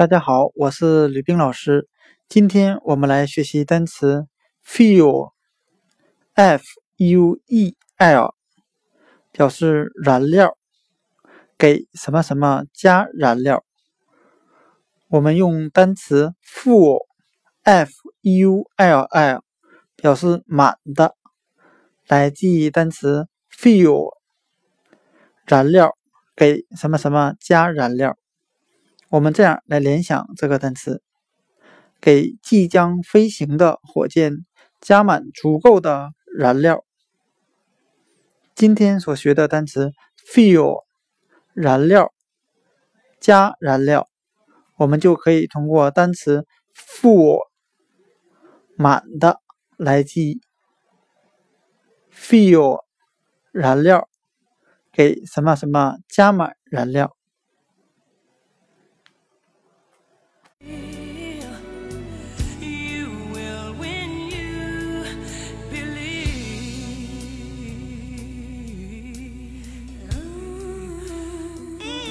大家好，我是吕冰老师。今天我们来学习单词 fuel，f u e l，表示燃料，给什么什么加燃料。我们用单词 full，f u l l，表示满的，来记忆单词 fuel，燃料，给什么什么加燃料。我们这样来联想这个单词：给即将飞行的火箭加满足够的燃料。今天所学的单词 “fuel” 燃料加燃料，我们就可以通过单词 “full” 满的来记 “fuel” 燃料给什么什么加满燃料。